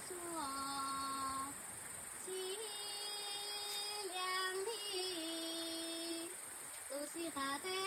说凄凉的，都的。